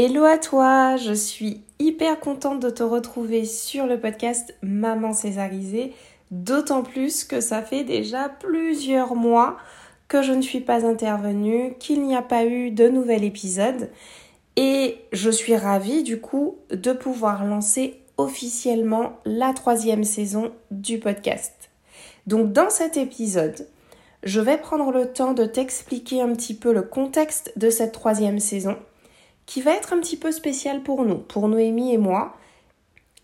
Hello à toi, je suis hyper contente de te retrouver sur le podcast Maman Césarisée, d'autant plus que ça fait déjà plusieurs mois que je ne suis pas intervenue, qu'il n'y a pas eu de nouvel épisode et je suis ravie du coup de pouvoir lancer officiellement la troisième saison du podcast. Donc dans cet épisode, je vais prendre le temps de t'expliquer un petit peu le contexte de cette troisième saison qui va être un petit peu spécial pour nous, pour Noémie et moi.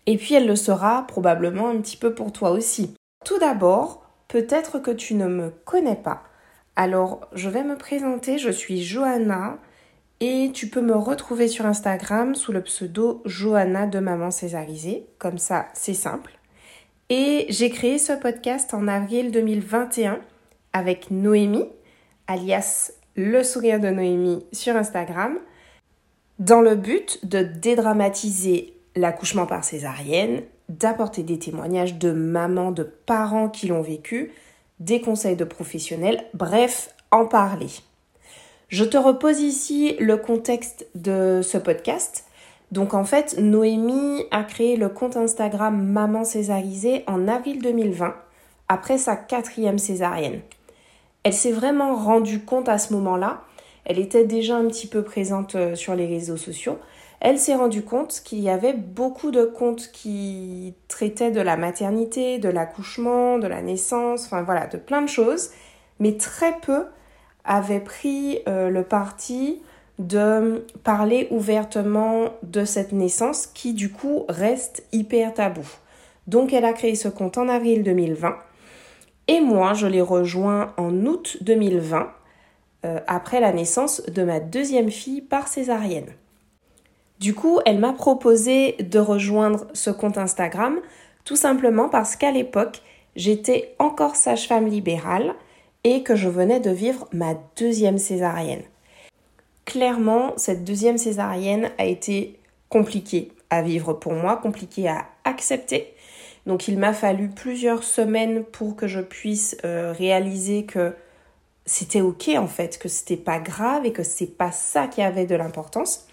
Et puis elle le sera probablement un petit peu pour toi aussi. Tout d'abord, peut-être que tu ne me connais pas. Alors, je vais me présenter, je suis Johanna et tu peux me retrouver sur Instagram sous le pseudo Johanna de Maman Césarisée. Comme ça, c'est simple. Et j'ai créé ce podcast en avril 2021 avec Noémie, alias Le Sourire de Noémie sur Instagram dans le but de dédramatiser l'accouchement par césarienne, d'apporter des témoignages de mamans, de parents qui l'ont vécu, des conseils de professionnels, bref, en parler. Je te repose ici le contexte de ce podcast. Donc en fait, Noémie a créé le compte Instagram Maman Césarisée en avril 2020, après sa quatrième césarienne. Elle s'est vraiment rendue compte à ce moment-là elle était déjà un petit peu présente euh, sur les réseaux sociaux. Elle s'est rendue compte qu'il y avait beaucoup de comptes qui traitaient de la maternité, de l'accouchement, de la naissance, enfin voilà, de plein de choses, mais très peu avaient pris euh, le parti de parler ouvertement de cette naissance qui du coup reste hyper tabou. Donc elle a créé ce compte en avril 2020 et moi je l'ai rejoint en août 2020 euh, après la naissance de ma deuxième fille par césarienne. Du coup, elle m'a proposé de rejoindre ce compte Instagram tout simplement parce qu'à l'époque, j'étais encore sage-femme libérale et que je venais de vivre ma deuxième césarienne. Clairement, cette deuxième césarienne a été compliquée à vivre pour moi, compliquée à accepter. Donc il m'a fallu plusieurs semaines pour que je puisse euh, réaliser que c'était ok en fait, que c'était pas grave et que c'est pas ça qui avait de l'importance.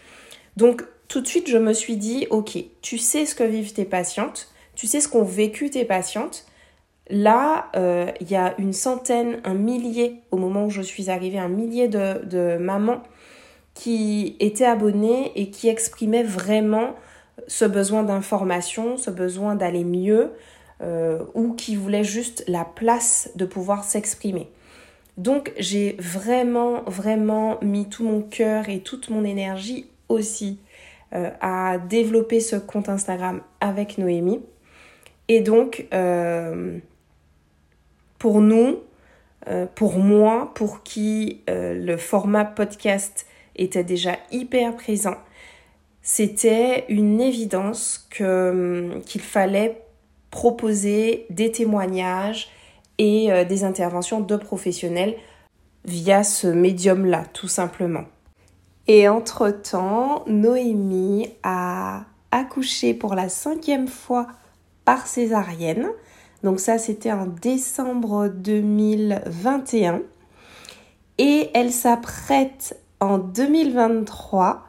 Donc tout de suite, je me suis dit, ok, tu sais ce que vivent tes patientes, tu sais ce qu'ont vécu tes patientes. Là, euh, il y a une centaine, un millier, au moment où je suis arrivée, un millier de, mamans qui étaient abonnées et qui exprimaient vraiment ce besoin d'information, ce besoin d'aller mieux, euh, ou qui voulaient juste la place de pouvoir s'exprimer. Donc j'ai vraiment, vraiment mis tout mon cœur et toute mon énergie aussi euh, à développer ce compte Instagram avec Noémie. Et donc, euh, pour nous, euh, pour moi, pour qui le format podcast était déjà hyper présent, c'était une évidence qu'il fallait proposer des témoignages, et euh, des interventions de professionnels via ce médium-là, tout simplement. Et entre-temps, Noémie a accouché pour la cinquième fois par césarienne. Donc ça, c'était en décembre 2021. Et elle s'apprête en 2023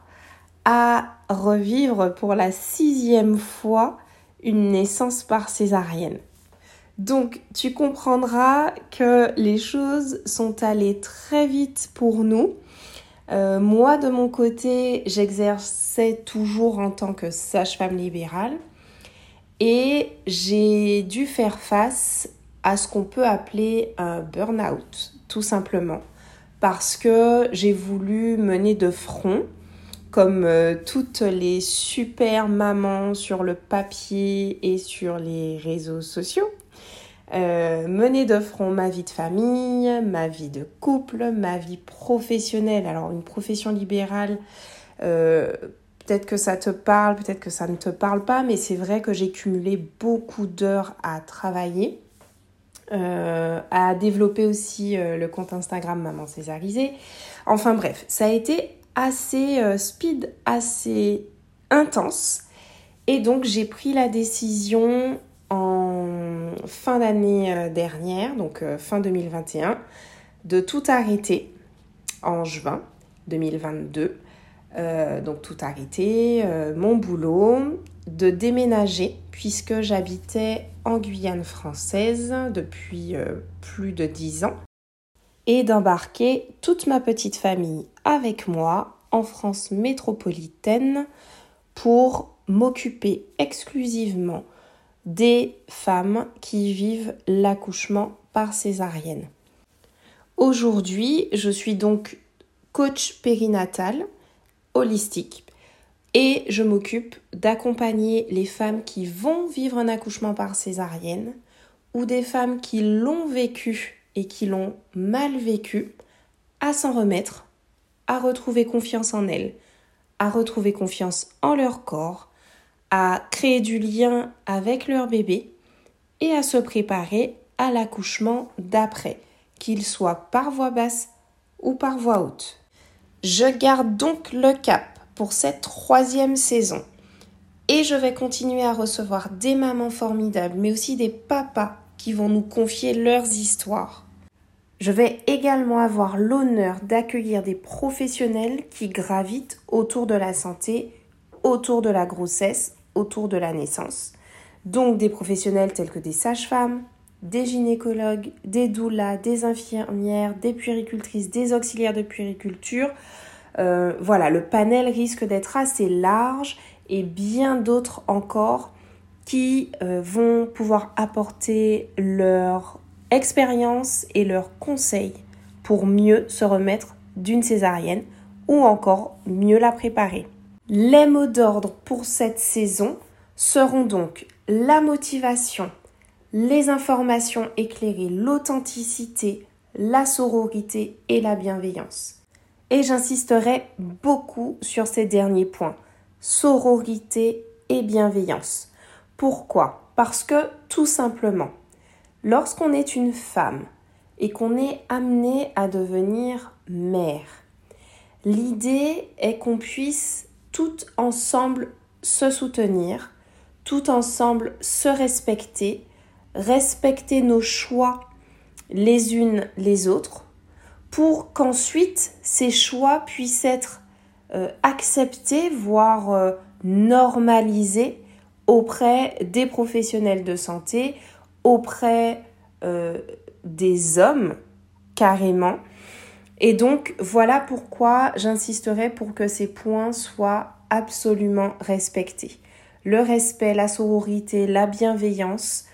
à revivre pour la sixième fois une naissance par césarienne. Donc tu comprendras que les choses sont allées très vite pour nous. Euh, moi, de mon côté, j'exerçais toujours en tant que sage-femme libérale. et j'ai dû faire face à ce qu'on peut appeler un burn-out, tout simplement, parce que j'ai voulu mener de front, comme euh, toutes les super mamans sur le papier et sur les réseaux sociaux, euh, mener de front ma vie de famille, ma vie de couple, ma vie professionnelle. Alors une profession libérale, euh, peut-être que ça te parle, peut-être que ça ne te parle pas, mais c'est vrai que j'ai cumulé beaucoup d'heures à travailler. Euh, à développer aussi le compte Instagram Maman Césarisée. Enfin bref, ça a été assez speed, assez intense. Et donc j'ai pris la décision en fin d'année euh, dernière, donc euh, fin 2021, de tout arrêter en juin 2022. Euh, donc tout arrêter, mon boulot, de déménager puisque j'habitais en Guyane française depuis plus de dix ans et d'embarquer toute ma petite famille avec moi en France métropolitaine pour m'occuper exclusivement des femmes qui vivent l'accouchement par césarienne. Aujourd'hui, je suis donc coach périnatal holistique et je m'occupe d'accompagner les femmes qui vont vivre un accouchement par césarienne ou des femmes qui l'ont vécu et qui l'ont mal vécu à s'en remettre, à retrouver confiance en elles, à retrouver confiance en leur corps, à créer du lien avec leur bébé et à se préparer à l'accouchement d'après, qu'il soit par voie basse ou par voie haute. Je garde donc le cap pour cette troisième saison et je vais continuer à recevoir des mamans formidables, mais aussi des papas qui vont nous confier leurs histoires. Je vais également avoir l'honneur d'accueillir des professionnels qui gravitent autour de la santé, autour de la grossesse autour de la naissance. Donc des professionnels tels que des sages-femmes, des gynécologues, des doulas, des infirmières, des puéricultrices, des auxiliaires de puériculture. Euh, voilà, le panel risque d'être assez large et bien d'autres encore qui euh, vont pouvoir apporter leur expérience et leurs conseils pour mieux se remettre d'une césarienne ou encore mieux la préparer. Les mots d'ordre pour cette saison seront donc la motivation, les informations éclairées, l'authenticité, la sororité et la bienveillance. Et j'insisterai beaucoup sur ces derniers points, sororité et bienveillance. Pourquoi? Parce que tout simplement, lorsqu'on est une femme et qu'on est amené à devenir mère, l'idée est qu'on puisse tout ensemble se soutenir, tout ensemble se respecter, respecter nos choix les unes les autres, pour qu'ensuite ces choix puissent être euh, acceptés, voire euh, normalisés auprès des professionnels de santé, auprès euh, des hommes carrément, et donc voilà pourquoi j'insisterai pour que ces points soient absolument respectés. Le respect, la sororité, la bienveillance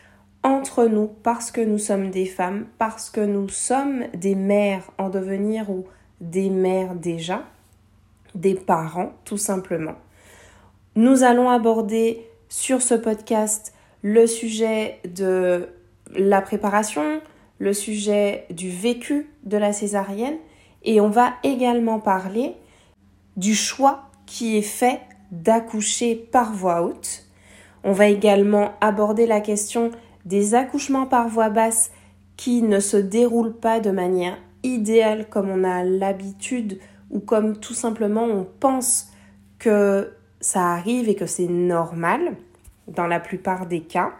entre nous parce que nous sommes des femmes, parce que nous sommes des mères en devenir ou des mères déjà, des parents tout simplement. Nous allons aborder sur ce podcast le sujet de la préparation, le sujet du vécu de la césarienne, et on va également parler du choix qui est fait d'accoucher par voie haute. On va également aborder la question des accouchements par voie basse qui ne se déroulent pas de manière idéale comme on a l'habitude ou comme tout simplement on pense que ça arrive et que c'est normal dans la plupart des cas.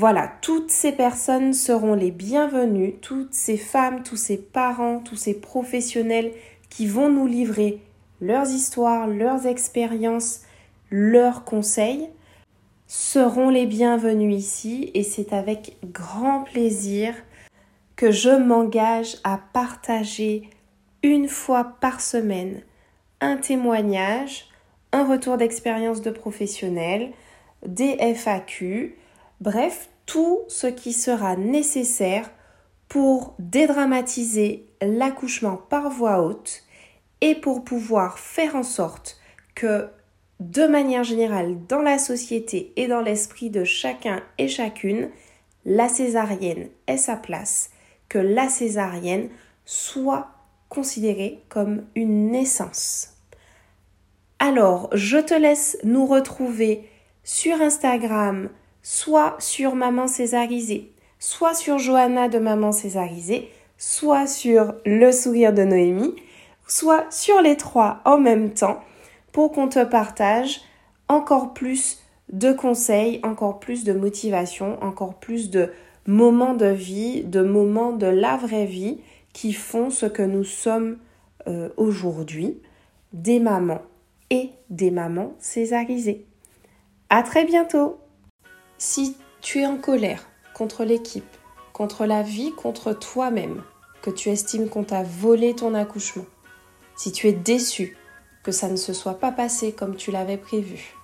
Voilà, toutes ces personnes seront les bienvenues, toutes ces femmes, tous ces parents, tous ces professionnels qui vont nous livrer leurs histoires, leurs expériences, leurs conseils seront les bienvenus ici et c'est avec grand plaisir que je m'engage à partager une fois par semaine un témoignage, un retour d'expérience de professionnel, des FAQ, bref, tout ce qui sera nécessaire pour dédramatiser l'accouchement par voix haute et pour pouvoir faire en sorte que de manière générale dans la société et dans l'esprit de chacun et chacune, la césarienne ait sa place, que la césarienne soit considérée comme une naissance. Alors, je te laisse nous retrouver sur Instagram, soit sur Maman Césarisée, soit sur Johanna de Maman Césarisée, soit sur Le Sourire de Noémie, soit sur les trois en même temps pour qu'on te partage encore plus de conseils, encore plus de motivation, encore plus de moments de vie, de moments de la vraie vie qui font ce que nous sommes euh, aujourd'hui, des mamans et des mamans césarisées. À très bientôt! Si tu es en colère contre l'équipe, contre la vie, contre toi-même, que tu estimes qu'on t'a volé ton accouchement, si tu es déçu que ça ne se soit pas passé comme tu l'avais prévu,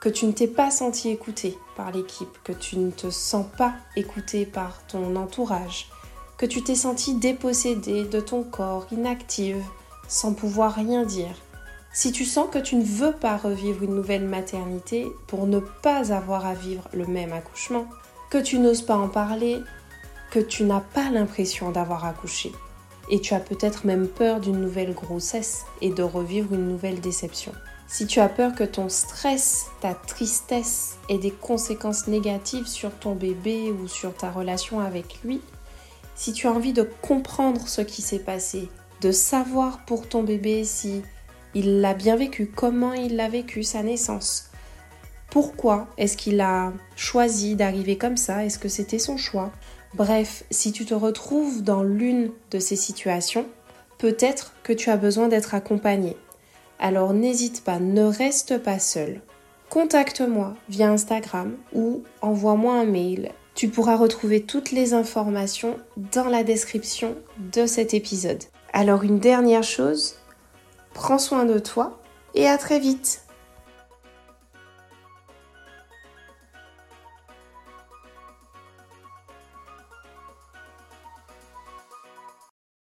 que tu ne t'es pas senti écouté par l'équipe, que tu ne te sens pas écouté par ton entourage, que tu t'es senti dépossédé de ton corps, inactive, sans pouvoir rien dire. Si tu sens que tu ne veux pas revivre une nouvelle maternité pour ne pas avoir à vivre le même accouchement, que tu n'oses pas en parler, que tu n'as pas l'impression d'avoir accouché, et tu as peut-être même peur d'une nouvelle grossesse et de revivre une nouvelle déception. Si tu as peur que ton stress, ta tristesse ait des conséquences négatives sur ton bébé ou sur ta relation avec lui, si tu as envie de comprendre ce qui s'est passé, de savoir pour ton bébé si il l'a bien vécu, comment il l'a vécu sa naissance, pourquoi est-ce qu'il a choisi d'arriver comme ça, est-ce que c'était son choix, Bref, si tu te retrouves dans l'une de ces situations, peut-être que tu as besoin d'être accompagné. Alors n'hésite pas, ne reste pas seul. Contacte-moi via Instagram ou envoie-moi un mail. Tu pourras retrouver toutes les informations dans la description de cet épisode. Alors une dernière chose, prends soin de toi et à très vite